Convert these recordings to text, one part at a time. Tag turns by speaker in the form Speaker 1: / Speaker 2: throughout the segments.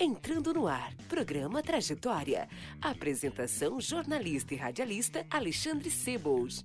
Speaker 1: Entrando no ar, programa Trajetória. Apresentação jornalista e radialista Alexandre Sebos.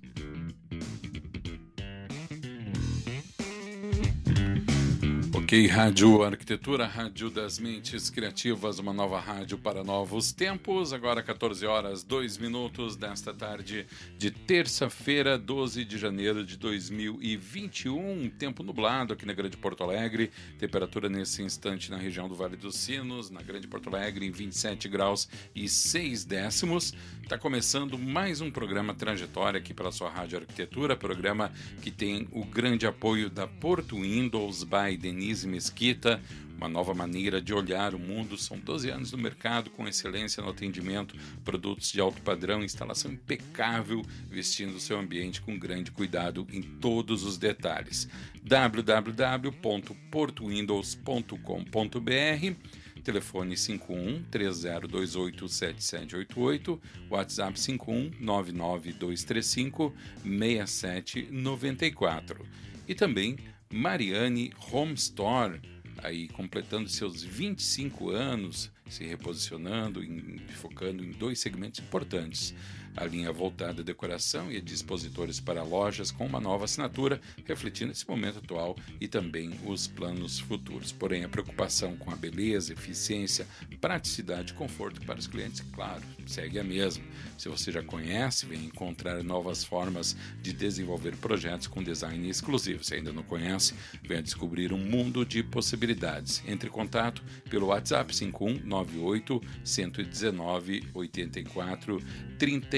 Speaker 2: Ok, Rádio Arquitetura, Rádio das Mentes Criativas, uma nova rádio para novos tempos. Agora 14 horas, 2 minutos desta tarde de terça-feira, 12 de janeiro de 2021. Tempo nublado aqui na Grande Porto Alegre. Temperatura nesse instante na região do Vale dos Sinos, na Grande Porto Alegre, em 27 graus e 6 décimos. Está começando mais um programa Trajetória aqui pela sua Rádio Arquitetura, programa que tem o grande apoio da Porto Windows by Denise Mesquita, uma nova maneira de olhar o mundo. São 12 anos no mercado com excelência no atendimento, produtos de alto padrão, instalação impecável, vestindo o seu ambiente com grande cuidado em todos os detalhes. www.portowindows.com.br telefone 51 3028 7788, WhatsApp 51 99235 6794. E também Mariane Home Store, aí completando seus 25 anos, se reposicionando, em, focando em dois segmentos importantes a linha voltada à decoração e a dispositores para lojas com uma nova assinatura, refletindo esse momento atual e também os planos futuros. Porém, a preocupação com a beleza, eficiência, praticidade e conforto para os clientes, claro, segue a mesma. Se você já conhece, vem encontrar novas formas de desenvolver projetos com design exclusivo. Se ainda não conhece, venha descobrir um mundo de possibilidades. Entre em contato pelo WhatsApp 5198 119 84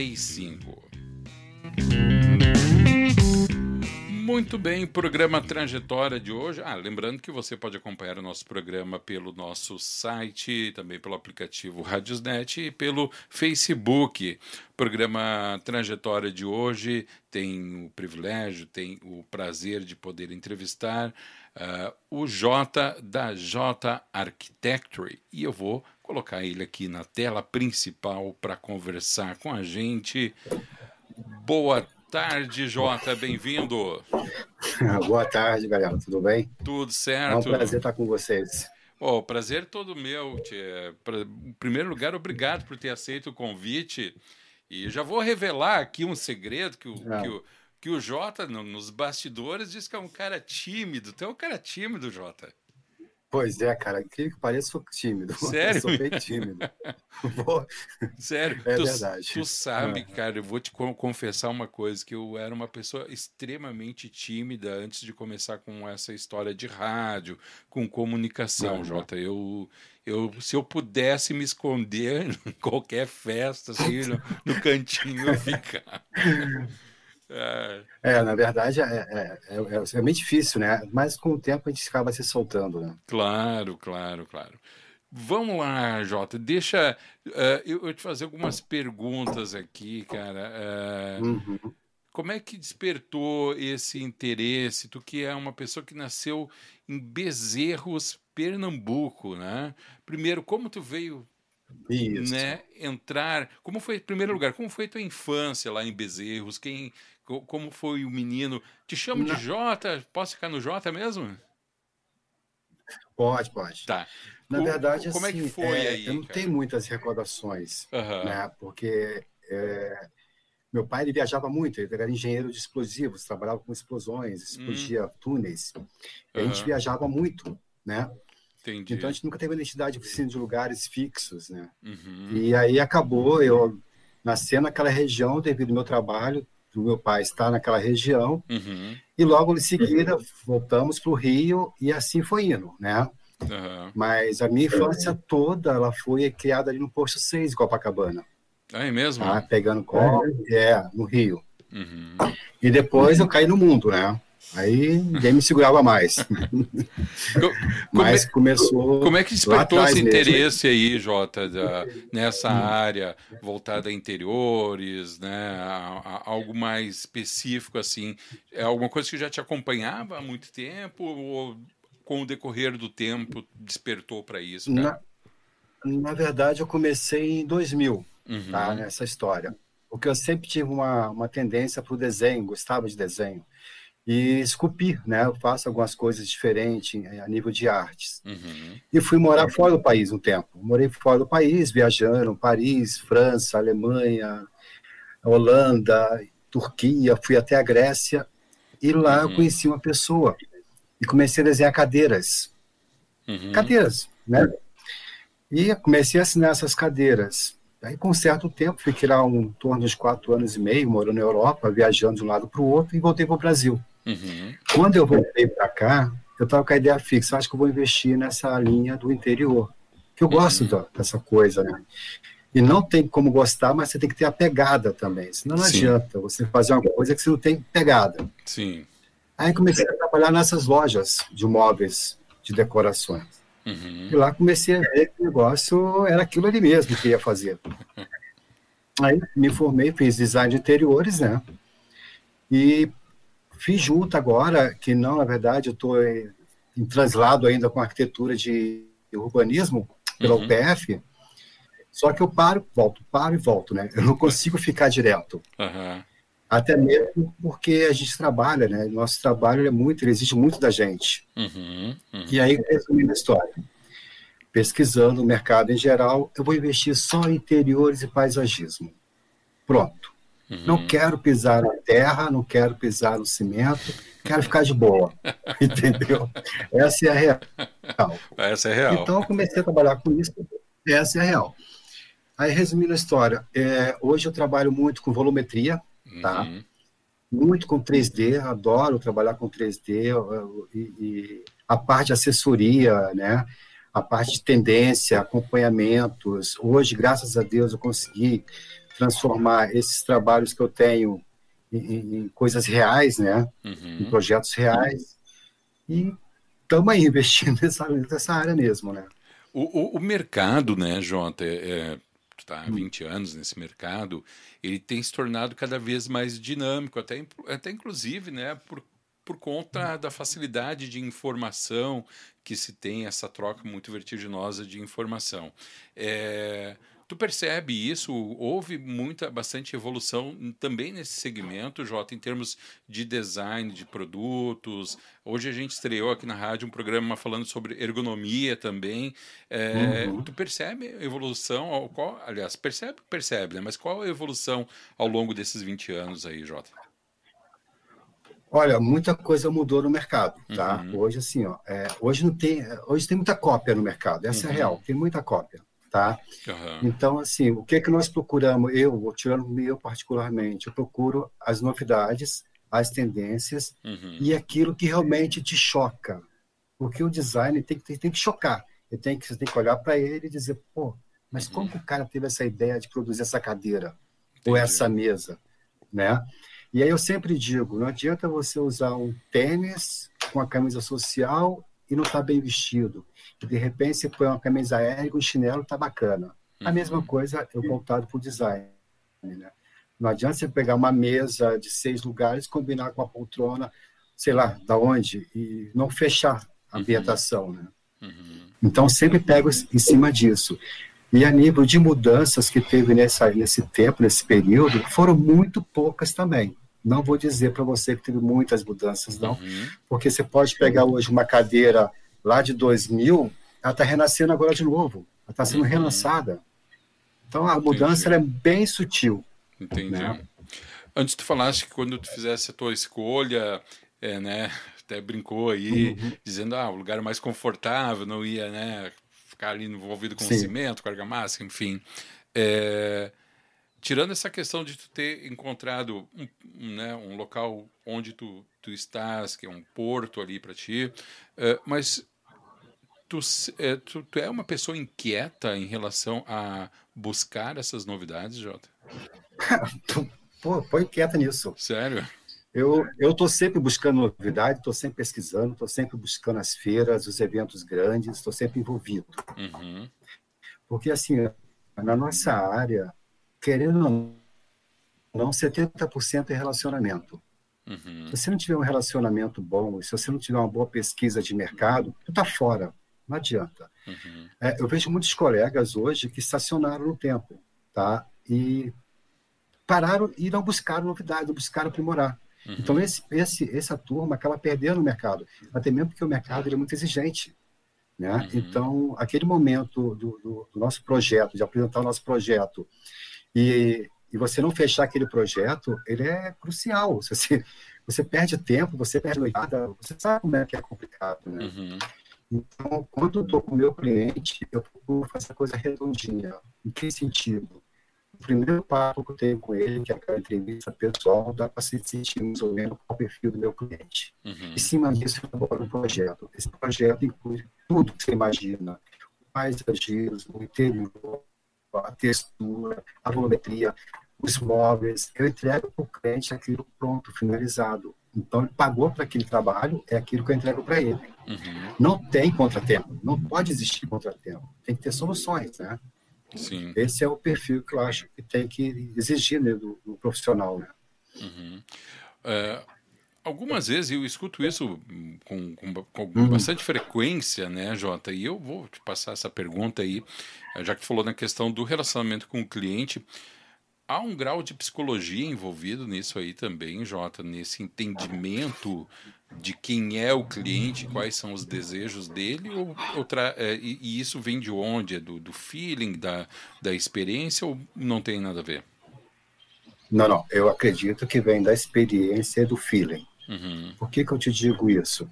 Speaker 2: 35. Muito bem, programa Trajetória de hoje. Ah, lembrando que você pode acompanhar o nosso programa pelo nosso site, também pelo aplicativo Radiosnet e pelo Facebook. Programa Trajetória de hoje tem o privilégio, tem o prazer de poder entrevistar uh, o J da J Architecture e eu vou colocar ele aqui na tela principal para conversar com a gente. Boa tarde, Jota, bem-vindo.
Speaker 3: Boa tarde, galera, tudo bem?
Speaker 2: Tudo certo.
Speaker 3: É um prazer estar com vocês.
Speaker 2: Oh, prazer todo meu. Em primeiro lugar, obrigado por ter aceito o convite. E já vou revelar aqui um segredo que o, que o, que o Jota, nos bastidores, diz que é um cara tímido. Tu é um cara tímido, Jota.
Speaker 3: Pois é, cara, que pareça sou tímido.
Speaker 2: Sério?
Speaker 3: Eu sou bem tímido.
Speaker 2: Sério?
Speaker 3: É
Speaker 2: tu,
Speaker 3: verdade.
Speaker 2: Tu sabe, é. cara, eu vou te confessar uma coisa, que eu era uma pessoa extremamente tímida antes de começar com essa história de rádio, com comunicação, Jota. Eu, eu, se eu pudesse me esconder em qualquer festa, assim, no, no cantinho, eu ficava.
Speaker 3: É, é, na verdade é, é, é, é, é bem difícil, né? Mas com o tempo a gente acaba se soltando, né?
Speaker 2: Claro, claro, claro. Vamos lá, Jota, deixa uh, eu, eu, te fazer algumas perguntas aqui, cara. Uh, uhum. Como é que despertou esse interesse? Tu que é uma pessoa que nasceu em Bezerros, Pernambuco, né? Primeiro, como tu veio
Speaker 3: isso.
Speaker 2: né, entrar. Como foi, em primeiro lugar, como foi a tua infância lá em Bezerros? Quem, como foi o menino? Te chamo de Jota? Posso ficar no Jota mesmo?
Speaker 3: Pode, pode.
Speaker 2: Tá.
Speaker 3: Na
Speaker 2: o,
Speaker 3: verdade,
Speaker 2: como
Speaker 3: assim,
Speaker 2: é que foi
Speaker 3: é,
Speaker 2: aí?
Speaker 3: Eu não
Speaker 2: cara?
Speaker 3: tenho muitas recordações,
Speaker 2: uhum.
Speaker 3: né? Porque é, meu pai ele viajava muito, ele era engenheiro de explosivos, trabalhava com explosões, explodia hum. túneis. Uhum. A gente viajava muito, né?
Speaker 2: Entendi.
Speaker 3: Então a gente nunca teve a identidade assim, de lugares fixos, né?
Speaker 2: Uhum.
Speaker 3: E aí acabou eu nascendo naquela região devido ao meu trabalho, do meu pai estar naquela região.
Speaker 2: Uhum.
Speaker 3: E logo em seguida voltamos para o Rio e assim foi indo, né?
Speaker 2: Uhum.
Speaker 3: Mas a minha infância toda ela foi criada ali no posto 6 de Copacabana.
Speaker 2: Ah, é mesmo?
Speaker 3: Tá? Pegando colo, é, no Rio.
Speaker 2: Uhum.
Speaker 3: E depois eu caí no mundo, né? Aí ninguém me segurava mais. Mas começou.
Speaker 2: Como é que despertou esse interesse mesmo. aí, Jota, da, nessa hum. área voltada a interiores, né? A, a, algo mais específico assim? É alguma coisa que já te acompanhava há muito tempo ou com o decorrer do tempo despertou para isso?
Speaker 3: Na, na, verdade, eu comecei em 2000, uhum. tá? Nessa história. Porque eu sempre tive uma, uma tendência para o desenho, gostava de desenho e esculpir, né? Eu faço algumas coisas diferentes a nível de artes. Uhum. E fui morar fora do país um tempo. Morei fora do país, viajando, Paris, França, Alemanha, Holanda, Turquia, fui até a Grécia. E lá uhum. eu conheci uma pessoa e comecei a desenhar cadeiras. Uhum. Cadeiras, né? E comecei a assinar essas cadeiras. Aí, com um certo tempo, fiquei lá um torno de quatro anos e meio, morando na Europa, viajando de um lado para o outro, e voltei para o Brasil. Uhum. Quando eu voltei para cá, eu estava com a ideia fixa, acho que eu vou investir nessa linha do interior, que eu gosto uhum. dessa coisa, né? E não tem como gostar, mas você tem que ter a pegada também, senão não Sim. adianta você fazer uma coisa que você não tem pegada.
Speaker 2: Sim.
Speaker 3: Aí comecei a trabalhar nessas lojas de móveis, de decorações. Uhum. E lá comecei a ver que o negócio era aquilo ali mesmo que ia fazer. Aí me formei, fiz design de interiores, né? E Fiz junto agora, que não, na verdade, eu estou em, em translado ainda com arquitetura de urbanismo pela uhum. UPF, só que eu paro, volto, paro e volto, né? Eu não consigo ficar direto. Uhum. Até mesmo porque a gente trabalha, né? Nosso trabalho é muito, ele exige muito da gente. Uhum. Uhum. E aí, resumindo a história, pesquisando o mercado em geral, eu vou investir só em interiores e paisagismo. Pronto. Uhum. Não quero pisar na terra, não quero pisar no cimento, quero ficar de boa. Entendeu? Essa é a real.
Speaker 2: Essa é a real.
Speaker 3: Então eu comecei a trabalhar com isso. Essa é a real. Aí, resumindo a história, é, hoje eu trabalho muito com volumetria, tá? Uhum. Muito com 3D, adoro trabalhar com 3D e, e a parte de assessoria, né? A parte de tendência, acompanhamentos. Hoje, graças a Deus, eu consegui transformar esses trabalhos que eu tenho em, em coisas reais, né? Uhum. Em projetos reais. E estamos aí investindo nessa, nessa área mesmo, né?
Speaker 2: O, o, o mercado, né, Jota, é, é está há 20 hum. anos nesse mercado, ele tem se tornado cada vez mais dinâmico, até, até inclusive, né, por, por conta da facilidade de informação que se tem, essa troca muito vertiginosa de informação. É, Tu percebe isso? Houve muita, bastante evolução também nesse segmento, Jota, em termos de design de produtos. Hoje a gente estreou aqui na rádio um programa falando sobre ergonomia também. É, uhum. Tu percebe a evolução? Qual, aliás, percebe, percebe, né? Mas qual a evolução ao longo desses 20 anos aí, Jota?
Speaker 3: Olha, muita coisa mudou no mercado, tá? Uhum. Hoje, assim, ó, é, hoje não tem, hoje tem muita cópia no mercado. Essa uhum. é a uhum. real, tem muita cópia tá? Uhum. Então, assim, o que é que nós procuramos? Eu, tirando eu particularmente, eu procuro as novidades, as tendências uhum. e aquilo que realmente te choca. Porque o design tem que, tem que chocar. Ele tem que, você tem que olhar para ele e dizer, pô, mas uhum. como que o cara teve essa ideia de produzir essa cadeira Entendi. ou essa mesa, né? E aí eu sempre digo, não adianta você usar um tênis com a camisa social e não estar tá bem vestido. E de repente você põe uma camisa aérea e um chinelo, tá bacana. A mesma uhum. coisa eu voltado para o design. Né? Não adianta você pegar uma mesa de seis lugares, combinar com a poltrona, sei lá, da onde, e não fechar a uhum. ambientação. Né? Uhum. Então, sempre pego em cima disso. E a nível de mudanças que teve nessa, nesse tempo, nesse período, foram muito poucas também. Não vou dizer para você que teve muitas mudanças, não, uhum. porque você pode pegar hoje uma cadeira lá de 2000, ela está renascendo agora de novo. Ela está sendo uhum. relançada. Então a mudança é bem sutil.
Speaker 2: Entendi. Né? Antes tu falaste que quando tu fizesse a tua escolha, é, né, até brincou aí, uhum. dizendo ah, o lugar mais confortável, não ia, né, ficar ali envolvido com Sim. cimento, com argamassa, enfim. É, tirando essa questão de tu ter encontrado um, né, um local onde tu, tu estás, que é um porto ali para ti, uh, mas tu, é, tu, tu, é uma pessoa inquieta em relação a buscar essas novidades, Jota?
Speaker 3: Pô, põe inquieta nisso.
Speaker 2: Sério?
Speaker 3: Eu estou sempre buscando novidade, estou sempre pesquisando, estou sempre buscando as feiras, os eventos grandes, estou sempre envolvido. Uhum. Porque, assim, na nossa área, querendo ou não, 70% é relacionamento. Uhum. Se você não tiver um relacionamento bom, se você não tiver uma boa pesquisa de mercado, tu está fora. Não adianta. Uhum. É, eu vejo muitos colegas hoje que estacionaram no tempo, tá? E pararam e não buscaram novidade, não buscaram aprimorar. Uhum. Então, esse, esse, essa turma acaba perdendo o mercado, até mesmo porque o mercado é muito exigente. Né? Uhum. Então, aquele momento do, do, do, nosso projeto, de apresentar o nosso projeto, e, e você não fechar aquele projeto, ele é crucial. Você, você perde tempo, você perde noitada, você sabe como é que é complicado. Né? Uhum. Então, quando eu estou com o meu cliente, eu procuro fazer a coisa redondinha. Em que sentido? O primeiro papo que eu tenho com ele, que é aquela entrevista pessoal, dá para se sentir mais ou menos qual o perfil do meu cliente. Uhum. Em cima disso, eu elaboro um projeto. Esse projeto inclui tudo que você imagina: paisagismo, o interior, a textura, a volumetria, os móveis. Eu entrego para o cliente aquilo pronto, finalizado. Então, ele pagou para aquele trabalho, é aquilo que eu entrego para ele. Uhum. Não tem contratempo, não pode existir contratempo. Tem que ter soluções, né? Sim. Esse é o perfil que eu acho que tem que exigir né, do, do, profissional, né?
Speaker 2: Uhum. É, algumas vezes eu escuto isso com, com, com uhum. bastante frequência, né, Jota? E eu vou te passar essa pergunta aí, já que falou na questão do relacionamento com o cliente há um grau de psicologia envolvido nisso aí também, Jota, nesse entendimento de quem é o cliente, quais são os desejos dele, ou, ou é, e, e, isso vem de onde? É do, do feeling, da, da experiência, ou não tem nada a ver?
Speaker 3: Não, não. Eu acredito que vem da experiência e do feeling. Uhum. Por que, que eu te digo isso?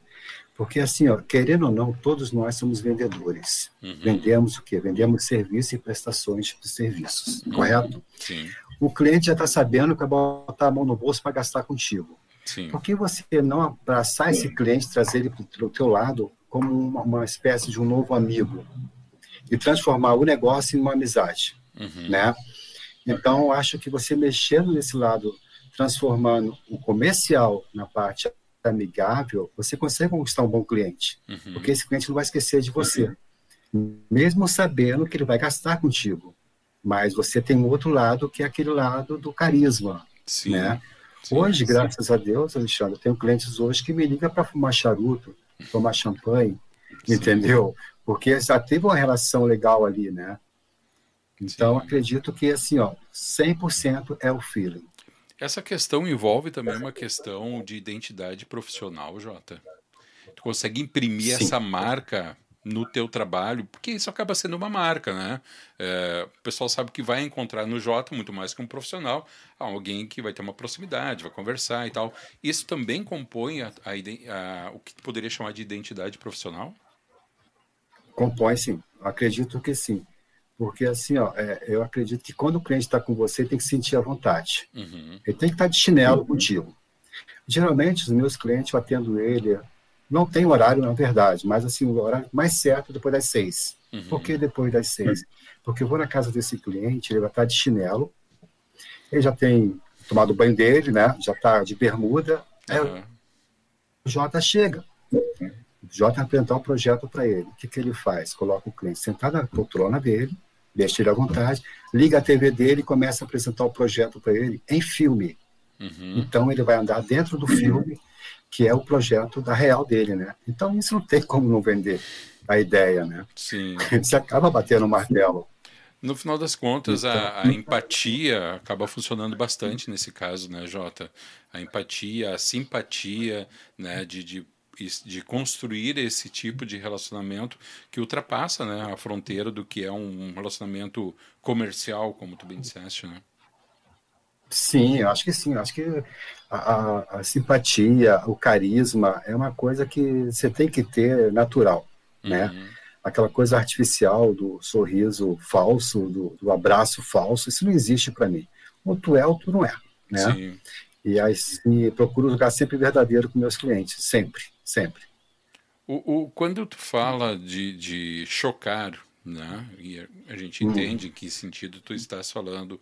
Speaker 3: Porque, assim, ó, querendo ou não, todos nós somos vendedores. Uhum. Vendemos o quê? Vendemos serviços e prestações de serviços, uhum. correto? Sim o cliente já está sabendo que vai botar a mão no bolso para gastar contigo. Sim. Por que você não abraçar esse cliente, trazer ele para o teu lado como uma, uma, espécie de um novo amigo e transformar o negócio em uma amizade, uhum. né? Então, acho que você mexendo nesse lado, transformando o comercial na parte amigável, você consegue conquistar um bom cliente, uhum. porque esse cliente não vai esquecer de você, uhum. mesmo sabendo que ele vai gastar contigo. Mas você tem um outro lado que é aquele lado do carisma, sim, né? Sim, hoje, sim. graças a Deus, Alexandre, eu tenho clientes hoje que me ligam para fumar charuto, tomar champanhe, entendeu? Porque já teve uma relação legal ali, né? Então, acredito que, assim, ó, 100% é o feeling.
Speaker 2: Essa questão envolve também uma questão de identidade profissional, Jota. Tu consegue imprimir essa marca no teu trabalho, porque isso acaba sendo uma marca, né? É, o pessoal sabe que vai encontrar no Jota, muito mais que um profissional, alguém que vai ter uma proximidade, vai conversar e tal. Isso também compõe a, a, a, o que poderia chamar de identidade profissional?
Speaker 3: Compõe, sim. Acredito que sim. Porque, assim, ó, é, eu acredito que quando o cliente está com você, tem que sentir a vontade. Uhum. Ele tem que estar tá de chinelo uhum. contigo. Geralmente, os meus clientes, eu atendo ele não tem horário, na verdade, mas assim, o horário mais certo é depois das seis. Uhum. Por que depois das seis? Porque eu vou na casa desse cliente, ele vai estar de chinelo, ele já tem tomado o banho dele, né? Já está de bermuda. Aí o Jota chega. O Jota apresentar o projeto para ele. O que, que ele faz? Coloca o cliente sentado na poltrona dele, deixa ele à vontade, liga a TV dele e começa a apresentar o projeto para ele em filme. Uhum. Então ele vai andar dentro do filme que é o projeto da real dele, né? Então isso não tem como não vender a ideia, né?
Speaker 2: Sim.
Speaker 3: Você acaba batendo o martelo.
Speaker 2: No final das contas, então, a, a, empatia acaba funcionando bastante nesse caso, né, Jota? A empatia, a simpatia, né, de, de, de construir esse tipo de relacionamento que ultrapassa né, a fronteira do que é um relacionamento comercial, como tu bem disseste, né?
Speaker 3: Sim, eu acho que sim. Eu acho que a, a, simpatia, o carisma é uma coisa que você tem que ter natural, né? uhum. né? Aquela coisa artificial do sorriso falso, do, do abraço falso, isso não existe para mim. Ou tu é ou tu não é, né? Sim. E aí procuro jogar sempre verdadeiro com meus clientes, sempre, sempre.
Speaker 2: O, o, quando tu fala de, de chocar, né? E a gente uhum. entende em que sentido tu estás falando.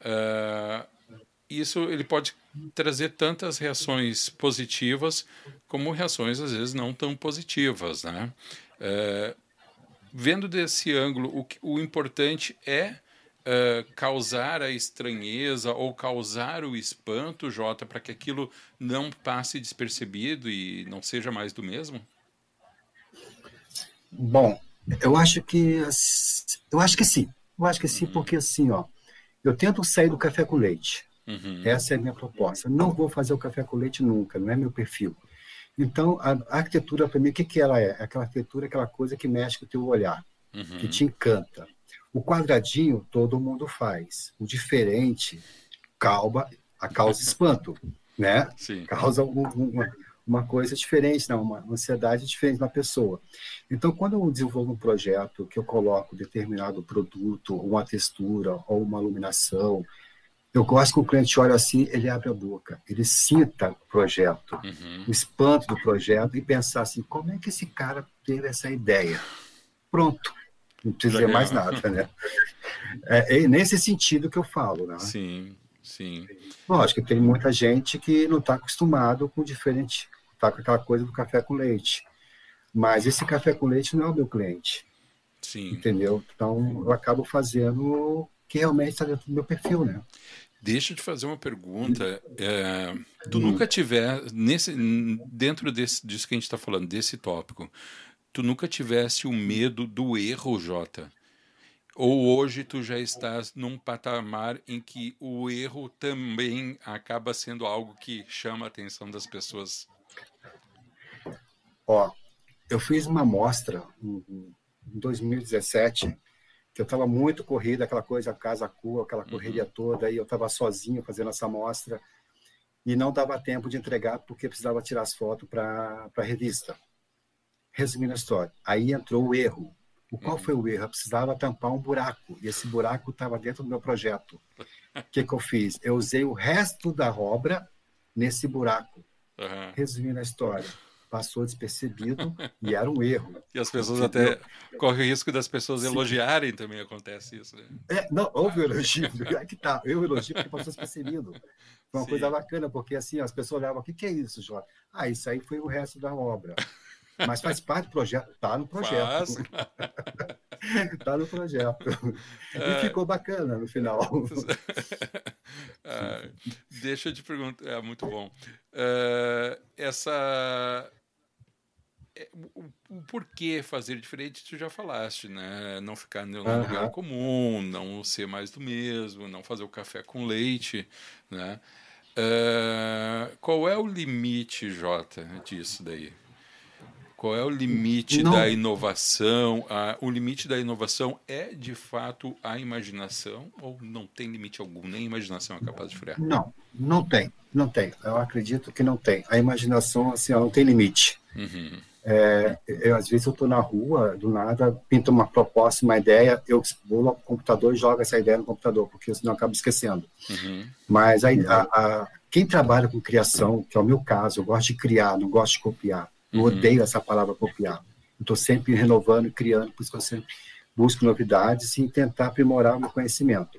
Speaker 2: Uh, isso ele pode trazer tantas reações positivas como reações às vezes não tão positivas, né? É, vendo desse ângulo, o, o importante é uh, causar a estranheza ou causar o espanto, Jota, para que aquilo não passe despercebido e não seja mais do mesmo?
Speaker 3: Bom, eu acho que eu acho que sim. Eu acho que sim, uhum. porque assim, ó, eu tento sair do café com leite. Uhum. Essa é a minha proposta. Eu não vou fazer o café com leite nunca, não é meu perfil. Então, a, arquitetura, para mim, o que, que ela é? Aquela arquitetura, aquela coisa que mexe com o teu olhar, uhum. que te encanta. O quadradinho, todo mundo faz. O diferente, calma, a causa espanto, né? Sim. Causa um, uma, uma coisa diferente, não, uma ansiedade diferente na pessoa. Então, quando eu desenvolvo um projeto que eu coloco determinado produto, uma textura ou uma iluminação, eu gosto que o cliente olhe assim, ele abre a boca, ele sinta o projeto, uhum. o espanto do projeto e pensar assim, como é que esse cara teve essa ideia? Pronto, não precisa dizer mais nada, né? É, é, nesse sentido que eu falo, né?
Speaker 2: Sim, sim.
Speaker 3: Lógico que tem muita gente que não está acostumado com diferente, está com aquela coisa do café com leite. Mas esse café com leite não é o meu cliente.
Speaker 2: Sim.
Speaker 3: Entendeu? Então eu acabo fazendo que realmente está dentro do meu perfil, né?
Speaker 2: Deixa eu te fazer uma pergunta. É, tu hum. nunca tiver, nesse, dentro desse, disso que a gente está falando, desse tópico, tu nunca tivesse o medo do erro, Jota? Ou hoje tu já estás num patamar em que o erro também acaba sendo algo que chama a atenção das pessoas?
Speaker 3: Ó, eu fiz uma amostra em 2017 que eu estava muito corrida, aquela coisa casa cu, aquela uhum. correria uhum. toda, e eu estava sozinho fazendo essa amostra e não dava tempo de entregar porque precisava tirar as fotos para a revista. Resumindo a história, aí entrou o erro. O qual uhum. foi o erro? Eu precisava tampar um buraco e esse buraco estava dentro do meu projeto. O que, que eu fiz? Eu usei o resto da obra nesse buraco. Uhum. Resumindo a história, passou despercebido e era um erro.
Speaker 2: E as pessoas até correm o risco das pessoas Sim. elogiarem também, acontece isso. Né?
Speaker 3: É, não, houve elogio, é que tá, eu elogio porque passou despercebido. Foi uma Sim. coisa bacana, porque assim, as pessoas olhavam, o que, que é isso, Jorge? Ah, isso aí foi o resto da obra. Mas faz parte do projeto, tá no projeto. tá no projeto. É... E ficou bacana no final.
Speaker 2: ah, deixa eu te perguntar, é muito bom. Uh, essa é, o, o, porquê fazer diferente, tu já falaste, né? Não ficar no uhum. lugar comum, não ser mais do mesmo, não fazer o café com leite, né? Uh, qual é o limite, Jota, disso daí? Qual é o limite não. da inovação? Ah, o limite da inovação é, de fato, a imaginação ou não tem limite algum? Nem a imaginação é capaz de frear?
Speaker 3: Não, não tem. Não tem. Eu acredito que não tem. A imaginação, assim, não tem limite. Uhum. É, eu, às vezes eu estou na rua, do nada, pinto uma proposta, uma ideia, eu vou no computador e jogo essa ideia no computador, porque senão eu acabo esquecendo. Uhum. Mas a, a, a, quem trabalha com criação, que é o meu caso, eu gosto de criar, não gosto de copiar. Eu uhum. odeio essa palavra copiar. Estou sempre renovando e criando, por isso que eu sempre busco novidades e tentar aprimorar o meu conhecimento.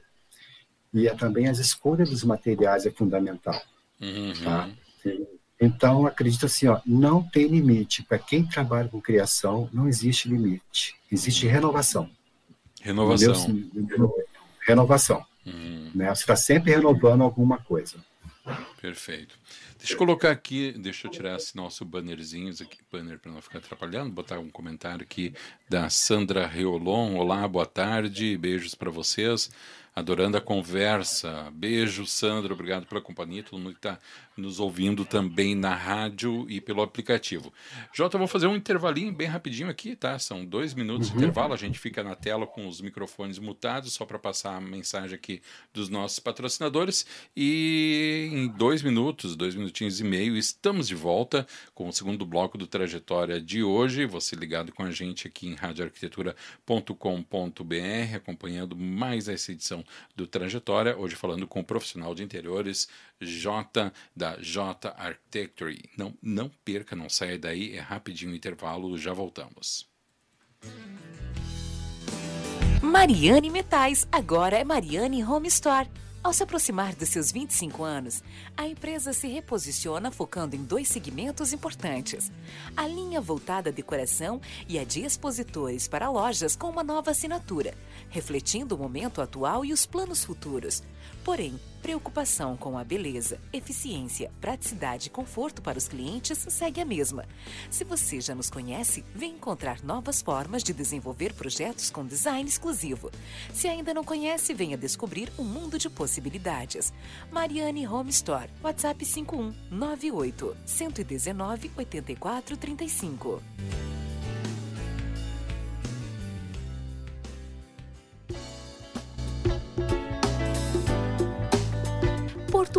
Speaker 3: E é também as escolhas dos materiais é fundamental. Uhum. Tá? Então, acredito assim, ó, não tem limite. Para quem trabalha com criação, não existe limite. Existe renovação.
Speaker 2: Renovação.
Speaker 3: Renovação. Uhum. Né? Você está sempre renovando alguma coisa.
Speaker 2: Perfeito. Deixa eu colocar aqui, deixa eu tirar esse nosso bannerzinhos aqui, banner para não ficar atrapalhando, botar um comentário aqui da Sandra Reolon. Olá, boa tarde, beijos para vocês adorando a conversa. Beijo, Sandra, obrigado pela companhia, todo mundo que está nos ouvindo também na rádio e pelo aplicativo. Jota, vou fazer um intervalinho bem rapidinho aqui, tá? São dois minutos uhum. de intervalo, a gente fica na tela com os microfones mutados, só para passar a mensagem aqui dos nossos patrocinadores. E em dois minutos, dois minutinhos e meio, estamos de volta com o segundo bloco do Trajetória de hoje. Você ligado com a gente aqui em radioarquitetura.com.br, acompanhando mais essa edição do Trajetória, hoje falando com o profissional de interiores J da J Architecture. Não, não perca, não saia daí, é rapidinho o intervalo, já voltamos.
Speaker 1: Mariane Metais, agora é Mariane Home Store Ao se aproximar dos seus 25 anos, a empresa se reposiciona focando em dois segmentos importantes: a linha voltada à decoração e a de expositores para lojas com uma nova assinatura, refletindo o momento atual e os planos futuros. Porém, preocupação com a beleza, eficiência, praticidade e conforto para os clientes segue a mesma. Se você já nos conhece, vem encontrar novas formas de desenvolver projetos com design exclusivo. Se ainda não conhece, venha descobrir um mundo de possibilidades. Mariane Home Store, WhatsApp 51 98 119 84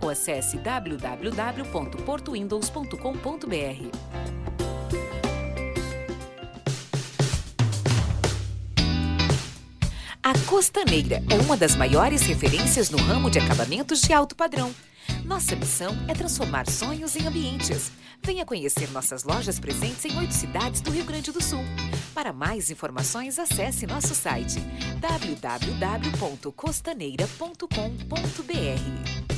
Speaker 1: ou acesse www.portowindows.com.br. A Costaneira é uma das maiores referências no ramo de acabamentos de alto padrão. Nossa missão é transformar sonhos em ambientes. Venha conhecer nossas lojas presentes em oito cidades do Rio Grande do Sul. Para mais informações, acesse nosso site www.costaneira.com.br.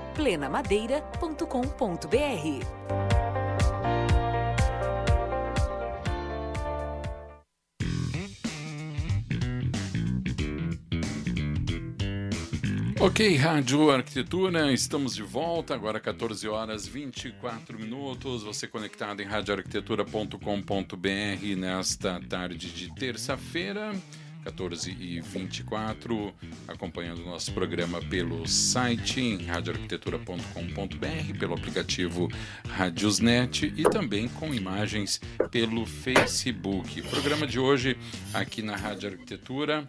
Speaker 1: plenamadeira.com.br.
Speaker 2: Ok, Rádio Arquitetura, estamos de volta, agora 14 horas 24 minutos. Você conectado em radioarquitetura.com.br nesta tarde de terça-feira. 14 e 24, acompanhando o nosso programa pelo site em radioarquitetura.com.br, pelo aplicativo Radiosnet e também com imagens pelo Facebook. O programa de hoje aqui na Rádio Arquitetura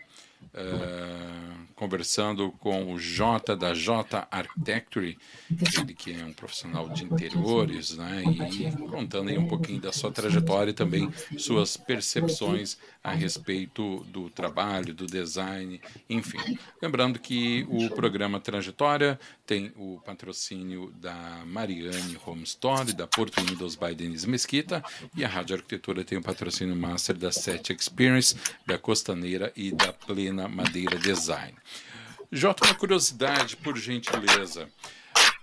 Speaker 2: Uh, conversando com o Jota da J Architecture, ele que é um profissional de interiores, né, e contando aí um pouquinho da sua trajetória e também suas percepções a respeito do trabalho, do design, enfim. Lembrando que o programa Trajetória tem o patrocínio da Mariane Home Store, da Porto Windows by Denise Mesquita, e a Rádio Arquitetura tem o patrocínio master da Set Experience, da Costaneira e da Plena Madeira Design. Jota, uma curiosidade, por gentileza.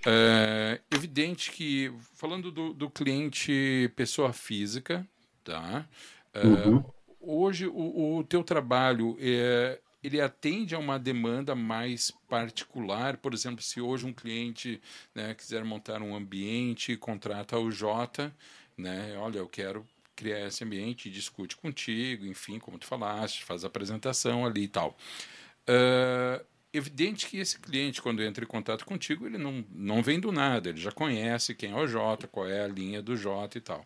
Speaker 2: É evidente que, falando do, do cliente pessoa física, tá? É, uhum. Hoje, o, o teu trabalho é, ele atende a uma demanda mais particular. Por exemplo, se hoje um cliente né, quiser montar um ambiente, contrata o Jota, né? Olha, eu quero criar esse ambiente, discute contigo, enfim, como tu falaste, faz a apresentação ali e tal. Uh, evidente que esse cliente, quando entra em contato contigo, ele não, não vem do nada, ele já conhece quem é o Jota, qual é a linha do Jota e tal.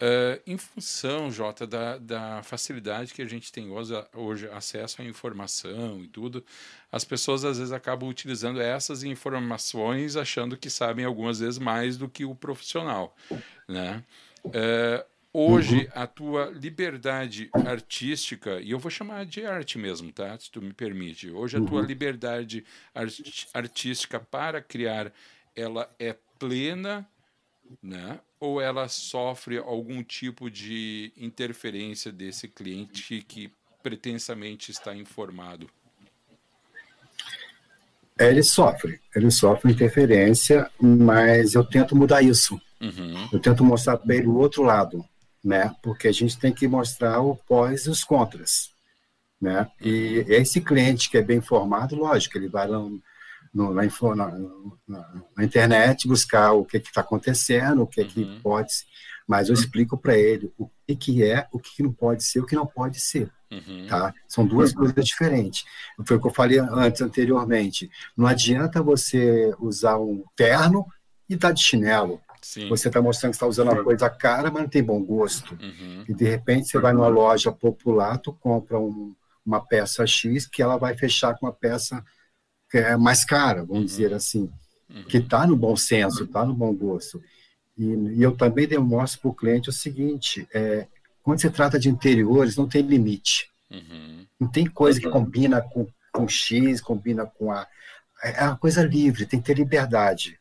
Speaker 2: Uh, em função, Jota, da, da facilidade que a gente tem hoje, hoje acesso à informação e tudo, as pessoas às vezes acabam utilizando essas informações achando que sabem algumas vezes mais do que o profissional, né? Uh, hoje uhum. a tua liberdade artística, e eu vou chamar de arte mesmo, tá? Se tu me permite. Hoje a tua uhum. liberdade art artística para criar, ela é plena, né? Ou ela sofre algum tipo de interferência desse cliente que pretensamente está informado?
Speaker 3: Ele sofre, ele sofre interferência, mas eu tento mudar isso. Uhum. Eu tento mostrar para ele o outro lado, né? Porque a gente tem que mostrar o pós e os contras, né? E esse cliente que é bem informado, lógico, ele vai lá no, na, na, na, internet buscar o que está acontecendo, o que, uhum. que pode, mas eu explico para ele o que, que é, o que, que não pode ser, o que não pode ser. Uhum. Tá? São duas coisas diferentes. Foi o que eu falei antes, anteriormente. Não adianta você usar um terno e estar tá de chinelo. Sim. Você está mostrando que está usando uma coisa cara, mas não tem bom gosto. Uhum. E de repente você vai numa loja popular, tu compra um, uma peça X que ela vai fechar com uma peça que é mais cara, vamos uhum. dizer assim, uhum. que está no bom senso, está no bom gosto. E, e eu também demonstro para o cliente o seguinte: é, quando se trata de interiores, não tem limite. Uhum. Não tem coisa que combina com, com X, combina com A. É uma coisa livre, tem que ter liberdade.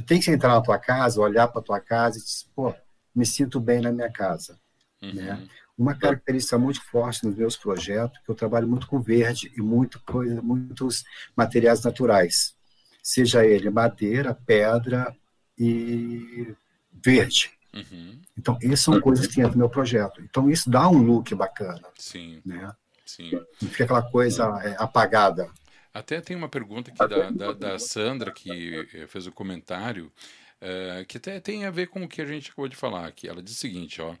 Speaker 3: Você tem que entrar na tua casa, olhar para tua casa e dizer, pô, me sinto bem na minha casa. Uhum. Né? Uma característica muito forte nos meus projetos, que eu trabalho muito com verde e muito coisa, muitos materiais naturais, seja ele madeira, pedra e verde. Uhum. Então, essas são coisas que entram no meu projeto. Então, isso dá um look bacana. Sim. Né? Sim. Não fica aquela coisa é, apagada.
Speaker 2: Até tem uma pergunta aqui da, da, da Sandra, que eh, fez o comentário, uh, que até tem a ver com o que a gente acabou de falar aqui. Ela diz o seguinte, ó, uh,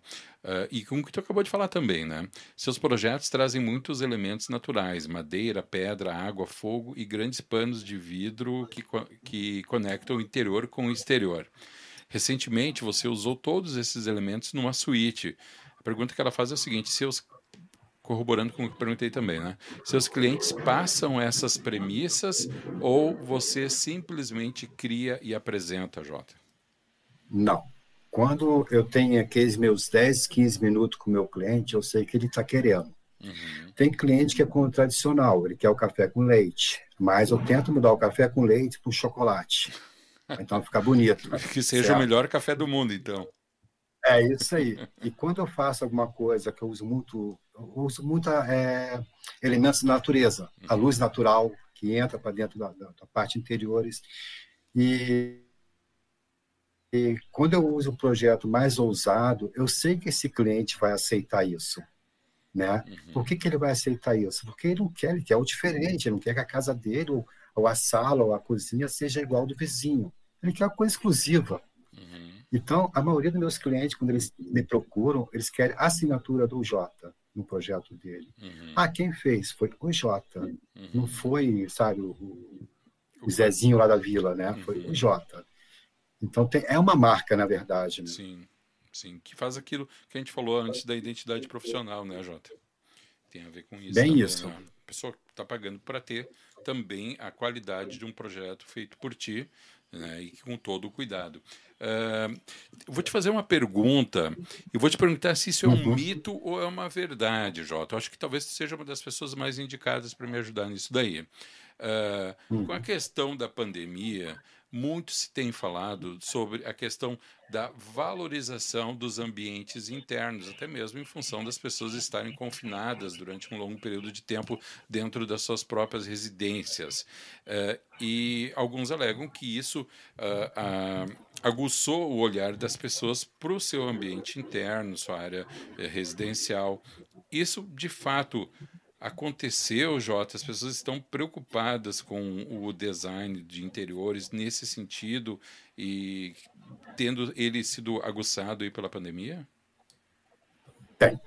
Speaker 2: e com o que tu acabou de falar também, né? Seus projetos trazem muitos elementos naturais, madeira, pedra, água, fogo e grandes panos de vidro que, que conectam o interior com o exterior. Recentemente, você usou todos esses elementos numa suíte. A pergunta que ela faz é a seguinte: seus corroborando com o que perguntei também, né? Seus clientes passam essas premissas ou você simplesmente cria e apresenta, Jota?
Speaker 3: Não. Quando eu tenho aqueles meus 10, 15 minutos com o meu cliente, eu sei que ele está querendo. Uhum. Tem cliente que é com tradicional, ele quer o café com leite, mas eu tento mudar o café com leite para chocolate. Então fica bonito.
Speaker 2: que seja certo? o melhor café do mundo, então.
Speaker 3: É isso aí. E quando eu faço alguma coisa que eu uso muito, eu uso muita é, elementos da natureza, a luz natural que entra para dentro da, da, da, parte interiores. E, e quando eu uso um projeto mais ousado, eu sei que esse cliente vai aceitar isso. Né? Uhum. Por que, que ele vai aceitar isso? Porque ele não quer, ele quer o diferente, ele não quer que a casa dele, ou, ou a sala, ou a cozinha seja igual do vizinho. Ele quer uma coisa exclusiva. Uhum. Então, a maioria dos meus clientes, quando eles me procuram, eles querem a assinatura do Jota no projeto dele. Uhum. Ah, quem fez? Foi o Jota. Uhum. Não foi, sabe, o, o, Zezinho lá da vila, né? Foi o uhum. Jota. Então, tem, é uma marca, na verdade. Né?
Speaker 2: Sim, sim. Que faz aquilo que a gente falou antes da identidade profissional, né, Jota? Tem a ver com isso.
Speaker 3: Bem também, isso. Né?
Speaker 2: A pessoa está pagando para ter também a qualidade de um projeto feito por ti, né, e com todo o cuidado. Uh, vou te fazer uma pergunta e vou te perguntar se isso é um uhum. mito ou é uma verdade, Jota. Eu acho que talvez seja uma das pessoas mais indicadas para me ajudar nisso daí. Uh. Com a questão da pandemia, muito se tem falado sobre a questão da valorização dos ambientes internos, até mesmo em função das pessoas estarem confinadas durante um longo período de tempo dentro das suas próprias residências. Uh, e alguns alegam que isso uh, uh, aguçou o olhar das pessoas para o seu ambiente interno, sua área eh, residencial. Isso, de fato, aconteceu, Jota, as pessoas estão preocupadas com o design de interiores nesse sentido e tendo ele sido aguçado aí pela pandemia?
Speaker 3: Tem.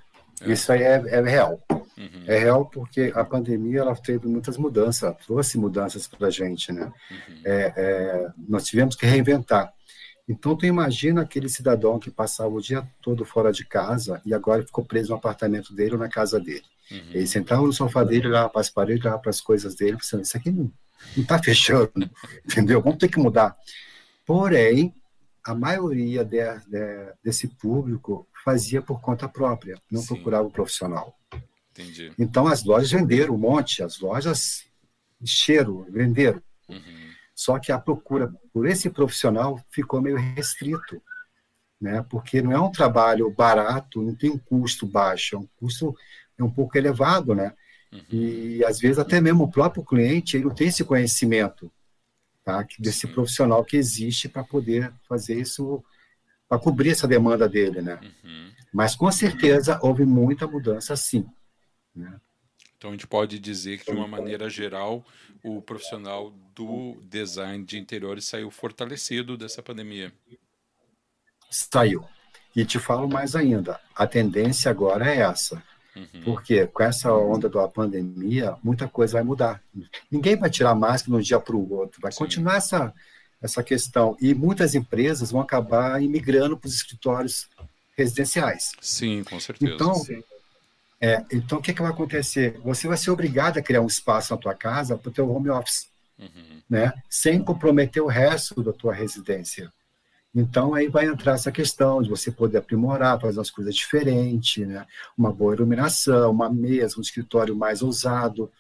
Speaker 3: É. Isso aí é, é real. Uhum. É real porque a pandemia ela teve muitas mudanças, trouxe mudanças para a gente, né? Uhum. É, é, nós tivemos que reinventar. Então, tu imagina aquele cidadão que passava o dia todo fora de casa e agora ficou preso no apartamento dele ou na casa dele. Uhum. Ele sentava no sofá dele, olhava para as paredes, olhava para as coisas dele, pensando, isso aqui não está fechando, entendeu? Vamos ter que mudar. Porém, a maioria de, de, desse público fazia por conta própria, não Sim. procurava o profissional. Entendi. Então, as lojas venderam um monte, as lojas encheram, venderam. Uhum. Só que a procura por esse profissional ficou meio restrito, né? Porque não é um trabalho barato, não tem um custo baixo, é um custo é um pouco elevado, né? Uhum. E às vezes até mesmo o próprio cliente ele não tem esse conhecimento tá? desse sim. profissional que existe para poder fazer isso, para cobrir essa demanda dele. Né? Uhum. Mas com certeza houve muita mudança sim. Né?
Speaker 2: Então a gente pode dizer que, de uma maneira geral, o profissional do design de interiores saiu fortalecido dessa pandemia.
Speaker 3: Saiu. E te falo mais ainda, a tendência agora é essa. Uhum. Porque com essa onda da pandemia, muita coisa vai mudar. Ninguém vai tirar máscara de um dia para o outro. Vai Sim. continuar essa, essa questão. E muitas empresas vão acabar imigrando para os escritórios residenciais.
Speaker 2: Sim, com certeza.
Speaker 3: Então, Sim. É, então, o que, que vai acontecer? Você vai ser obrigado a criar um espaço na tua casa para o teu home office, uhum. né? sem comprometer o resto da tua residência. Então, aí vai entrar essa questão de você poder aprimorar, fazer as coisas diferentes, né? uma boa iluminação, uma mesa, um escritório mais ousado.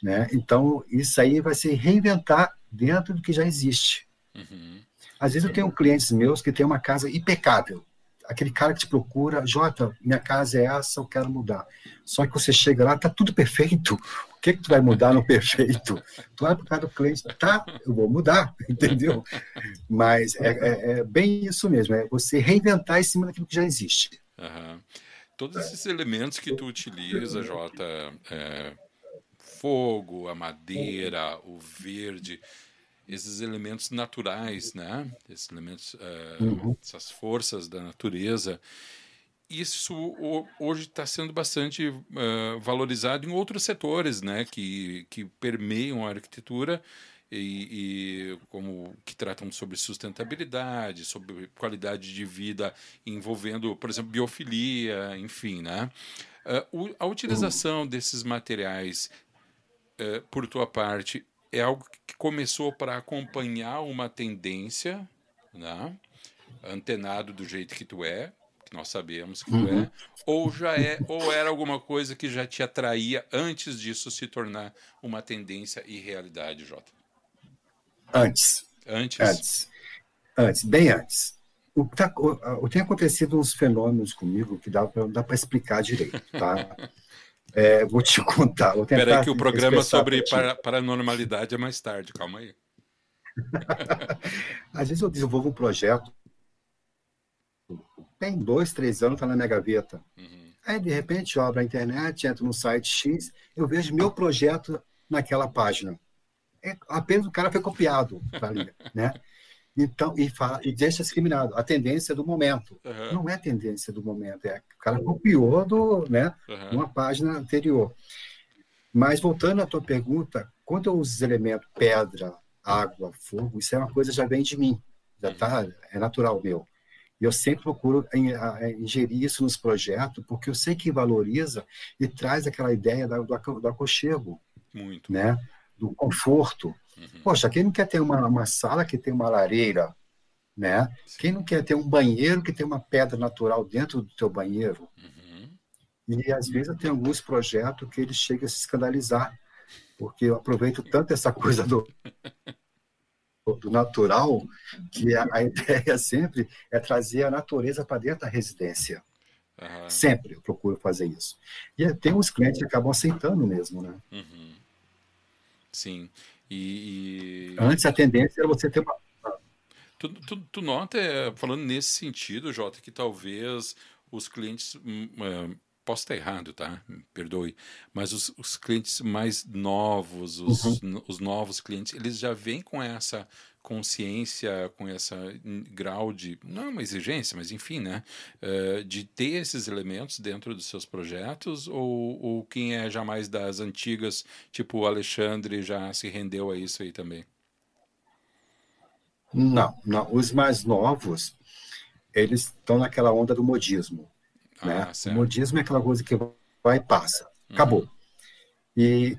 Speaker 3: Né? Então, isso aí vai se reinventar dentro do que já existe. Uhum. Às vezes eu tenho clientes meus que têm uma casa impecável, aquele cara que te procura, Jota, minha casa é essa, eu quero mudar. Só que você chega lá, tá tudo perfeito. O que que tu vai mudar no perfeito? Tu vai para do cliente, tá, eu vou mudar, entendeu? Mas é, é, é, bem isso mesmo, é você reinventar em cima daquilo que já existe.
Speaker 2: Uhum. Todos esses elementos que tu utiliza, Jota, é, fogo, a madeira, o verde, esses elementos naturais, né? Esses elementos, uh, uhum. essas forças da natureza. Isso hoje está sendo bastante uh, valorizado em outros setores, né? Que, que permeiam a arquitetura e, e, como que tratam sobre sustentabilidade, sobre qualidade de vida envolvendo, por exemplo, biofilia, enfim, né? Uh, a utilização desses materiais, por tua parte, é algo que começou para acompanhar uma tendência, né? antenado do jeito que tu é, que nós sabemos que tu é, uhum. ou já é, ou era alguma coisa que já te atraía antes disso se tornar uma tendência e realidade, Jota?
Speaker 3: Antes.
Speaker 2: Antes?
Speaker 3: Antes. Antes, bem antes. O, tá, o, o tem acontecido uns fenômenos comigo que dá para explicar direito, tá? É, vou te contar. Vou
Speaker 2: Espera aí que o programa sobre para, paranormalidade é mais tarde, calma aí.
Speaker 3: Às vezes eu desenvolvo um projeto, tem dois, três anos, está na minha gaveta. Uhum. Aí, de repente, eu abro a internet, entro no site X, eu vejo meu projeto naquela página. É, apenas o cara foi copiado ali, né? Então, e, fala, e deixa discriminado. A tendência do momento. Uhum. Não é tendência do momento, é o cara copiou do, né, uhum. uma página anterior. Mas voltando à tua pergunta, quando eu uso os elementos pedra, água, fogo, isso é uma coisa que já vem de mim, já tá, é natural meu. E eu sempre procuro ingerir isso nos projetos, porque eu sei que valoriza e traz aquela ideia do, do aconchego.
Speaker 2: Muito.
Speaker 3: Né? Do conforto. Uhum. Poxa, quem não quer ter uma, uma sala que tem uma lareira, né? Sim. Quem não quer ter um banheiro que tem uma pedra natural dentro do teu banheiro? Uhum. E às vezes eu tenho alguns projetos que eles chegam a se escandalizar, porque eu aproveito tanto essa coisa do, do natural, que a, a ideia sempre é trazer a natureza para dentro da residência. Uhum. Sempre eu procuro fazer isso. E tem uns clientes que acabam aceitando mesmo, né?
Speaker 2: Uhum. Sim. E,
Speaker 3: e... Antes a tendência era você ter uma.
Speaker 2: Tu, tu, tu nota, é, falando nesse sentido, Jota, que talvez os clientes. Posso estar errado, tá? Perdoe. Mas os, os clientes mais novos, os, uhum. os novos clientes, eles já vêm com essa consciência, com essa grau de, não é uma exigência, mas enfim, né, uh, de ter esses elementos dentro dos seus projetos, ou, ou quem é jamais das antigas, tipo o Alexandre, já se rendeu a isso aí também?
Speaker 3: Não, não. Os mais novos, eles estão naquela onda do modismo. Ah, né? O modismo é aquela coisa que vai e passa. Acabou. Uhum. E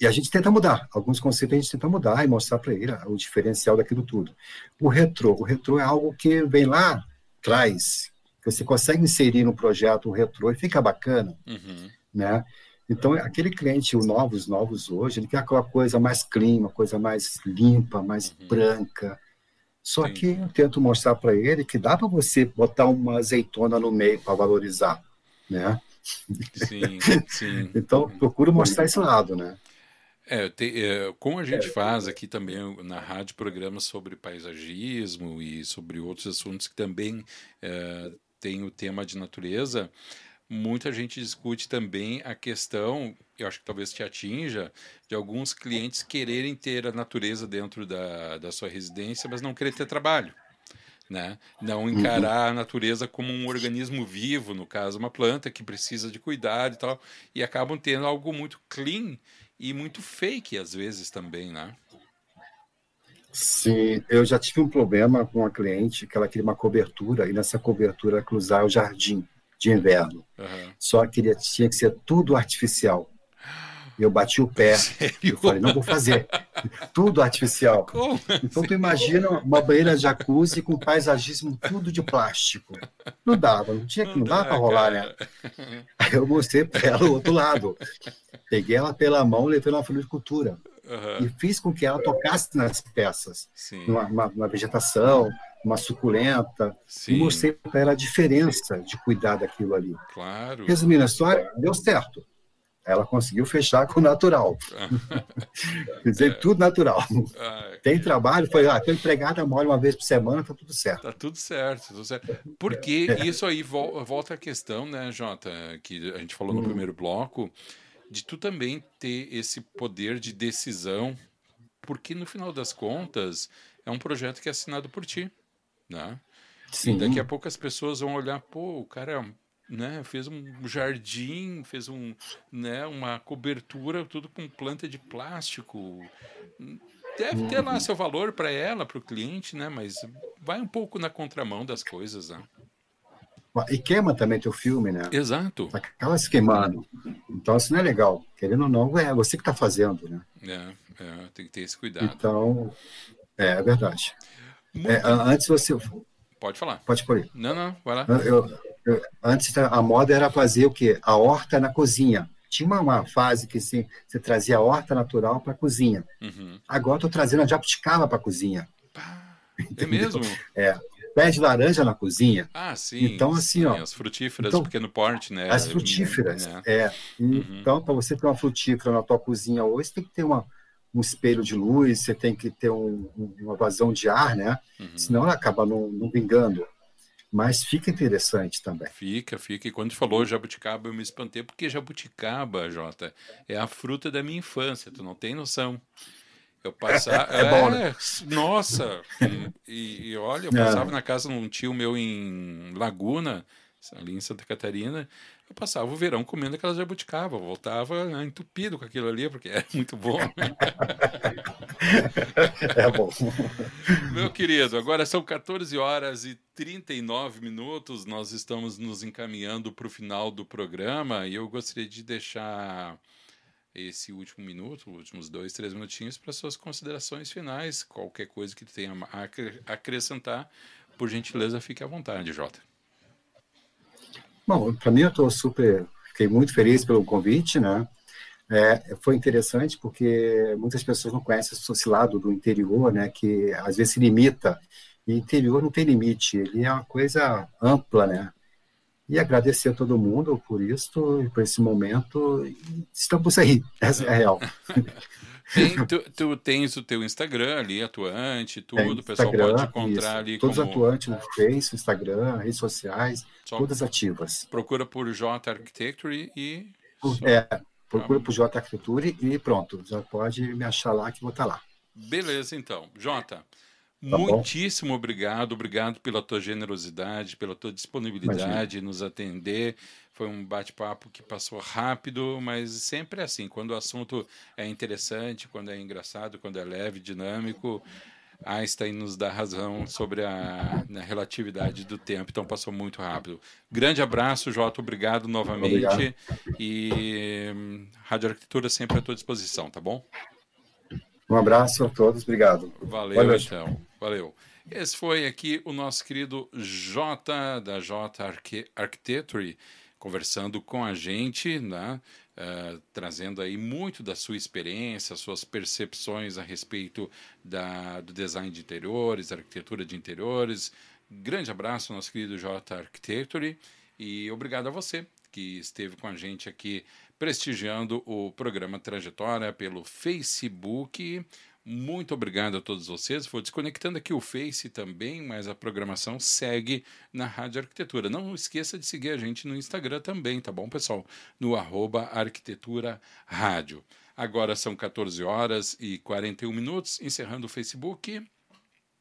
Speaker 3: e a gente tenta mudar. Alguns conceitos a gente tenta mudar e mostrar para ele o diferencial daquilo tudo. O retrô. O retrô é algo que vem lá atrás, você consegue inserir no projeto o retrô e fica bacana, uhum. né? Então, aquele cliente, o novos, novos hoje, ele quer aquela coisa mais clean, uma coisa mais limpa, mais uhum. branca. Só Sim. que eu tento mostrar para ele que dá para você botar uma azeitona no meio para valorizar, né? Sim, sim. então, procuro mostrar esse lado, né?
Speaker 2: É, te, é, como a gente faz aqui também na rádio programas sobre paisagismo e sobre outros assuntos que também é, tem o tema de natureza, muita gente discute também a questão, eu acho que talvez te atinja, de alguns clientes quererem ter a natureza dentro da, da sua residência, mas não querer ter trabalho. Né? Não uhum. encarar a natureza como um organismo vivo, no caso, uma planta que precisa de cuidado e tal, e acabam tendo algo muito clean e muito fake às vezes também, né?
Speaker 3: Sim, eu já tive um problema com uma cliente que ela queria uma cobertura e nessa cobertura cruzar o jardim de inverno. Uhum. Só que tinha que ser tudo artificial. Eu bati o pé. Sério? Eu falei, não vou fazer. tudo artificial. Como? Então tu imagina uma banheira jacuzzi com paisagismo tudo de plástico. Não dava, não tinha que não, dava para rolar, né? Aí eu mostrei para ela o outro lado. Peguei ela pela mão, levei na floricultura. Uhum. E fiz com que ela tocasse nas peças, numa, uma, uma, vegetação, uma suculenta. Sim. E mostrei para ela a diferença de cuidar daquilo ali.
Speaker 2: Claro.
Speaker 3: Resumindo a história, deu certo. Ela conseguiu fechar com o natural. Quer dizer, é. tudo natural. Ah, Tem é. trabalho, foi, ah, tem empregada mole uma vez por semana, tá tudo certo.
Speaker 2: Tá tudo certo, tudo certo. Porque é. isso aí volta à questão, né, Jota, que a gente falou no hum. primeiro bloco, de tu também ter esse poder de decisão, porque no final das contas é um projeto que é assinado por ti, né? Sim. E daqui a pouco as pessoas vão olhar, pô, o cara né, fez um jardim, fez um, né, uma cobertura, tudo com planta de plástico. Deve ter lá uhum. seu valor para ela, para o cliente, né, mas vai um pouco na contramão das coisas, né?
Speaker 3: E queima também teu filme, né?
Speaker 2: Exato.
Speaker 3: Acaba se queimando. Então isso não é legal. Querendo ou não, é você que está fazendo, né?
Speaker 2: É, é, tem que ter esse cuidado.
Speaker 3: Então, é, é verdade. É, antes você.
Speaker 2: Pode falar.
Speaker 3: Pode pôr.
Speaker 2: Não, não, vai lá.
Speaker 3: Eu, antes a moda era fazer o quê? A horta na cozinha. Tinha uma, uma fase que assim, você trazia a horta natural para a cozinha. Uhum. Agora estou trazendo a jabuticaba para a cozinha.
Speaker 2: é mesmo?
Speaker 3: É. Pé de laranja na cozinha.
Speaker 2: Ah, sim.
Speaker 3: Então, assim, sim, ó.
Speaker 2: As frutíferas então, pequeno porte, né?
Speaker 3: As frutíferas, é. é. Uhum. Então, para você ter uma frutífera na tua cozinha hoje, tem que ter uma, um espelho de luz, você tem que ter um, uma vazão de ar, né? Uhum. Senão ela acaba não, não vingando mas fica interessante também.
Speaker 2: Fica, fica. E quando falou jabuticaba, eu me espantei, porque jabuticaba, Jota, é a fruta da minha infância, tu não tem noção. Eu passava. é, é, bom, né? Nossa! e, e, olha, eu passava é. na casa de um tio meu em Laguna, ali em Santa Catarina, eu passava o verão comendo aquela jabuticaba, voltava né, entupido com aquilo ali, porque é muito bom.
Speaker 3: é bom.
Speaker 2: Meu querido, agora são 14 horas e 39 minutos, nós estamos nos encaminhando para o final do programa e eu gostaria de deixar esse último minuto, últimos dois, três minutinhos, para suas considerações finais. Qualquer coisa que tenha a acrescentar, por gentileza, fique à vontade, Jota.
Speaker 3: Bom, para mim eu estou super, fiquei muito feliz pelo convite, né? É, foi interessante porque muitas pessoas não conhecem esse lado do interior, né? Que às vezes se limita. E interior não tem limite, ele é uma coisa ampla, né? E agradecer a todo mundo por isso, por esse momento. Estamos aí, essa é a real.
Speaker 2: Tem, tu, tu, tens o teu Instagram ali, atuante, tudo, o pessoal pode encontrar isso. ali.
Speaker 3: Todos como... atuantes no Face, Instagram, redes sociais, Só todas ativas.
Speaker 2: Procura por J Architecture e.
Speaker 3: É, procura por J Architecture e pronto, já pode me achar lá que vou estar lá.
Speaker 2: Beleza, então. Jota, tá muitíssimo bom? obrigado, obrigado pela tua generosidade, pela tua disponibilidade em nos atender. Foi um bate-papo que passou rápido, mas sempre é assim. Quando o assunto é interessante, quando é engraçado, quando é leve, dinâmico, Einstein nos dá razão sobre a, a relatividade do tempo. Então passou muito rápido. Grande abraço, Jota. Obrigado novamente. Obrigado. E Rádio Arquitetura sempre à tua disposição, tá bom?
Speaker 3: Um abraço a todos. Obrigado.
Speaker 2: Valeu, então. Valeu. Esse foi aqui o nosso querido Jota, da J Architecture conversando com a gente, né? Uh, trazendo aí muito da sua experiência, suas percepções a respeito da, do design de interiores, arquitetura de interiores. Grande abraço, nosso querido J Architecture, e obrigado a você que esteve com a gente aqui prestigiando o programa Trajetória pelo Facebook. Muito obrigado a todos vocês. Vou desconectando aqui o Face também, mas a programação segue na Rádio Arquitetura. Não esqueça de seguir a gente no Instagram também, tá bom, pessoal? No arroba Arquitetura Rádio. Agora são 14 horas e 41 minutos, encerrando o Facebook.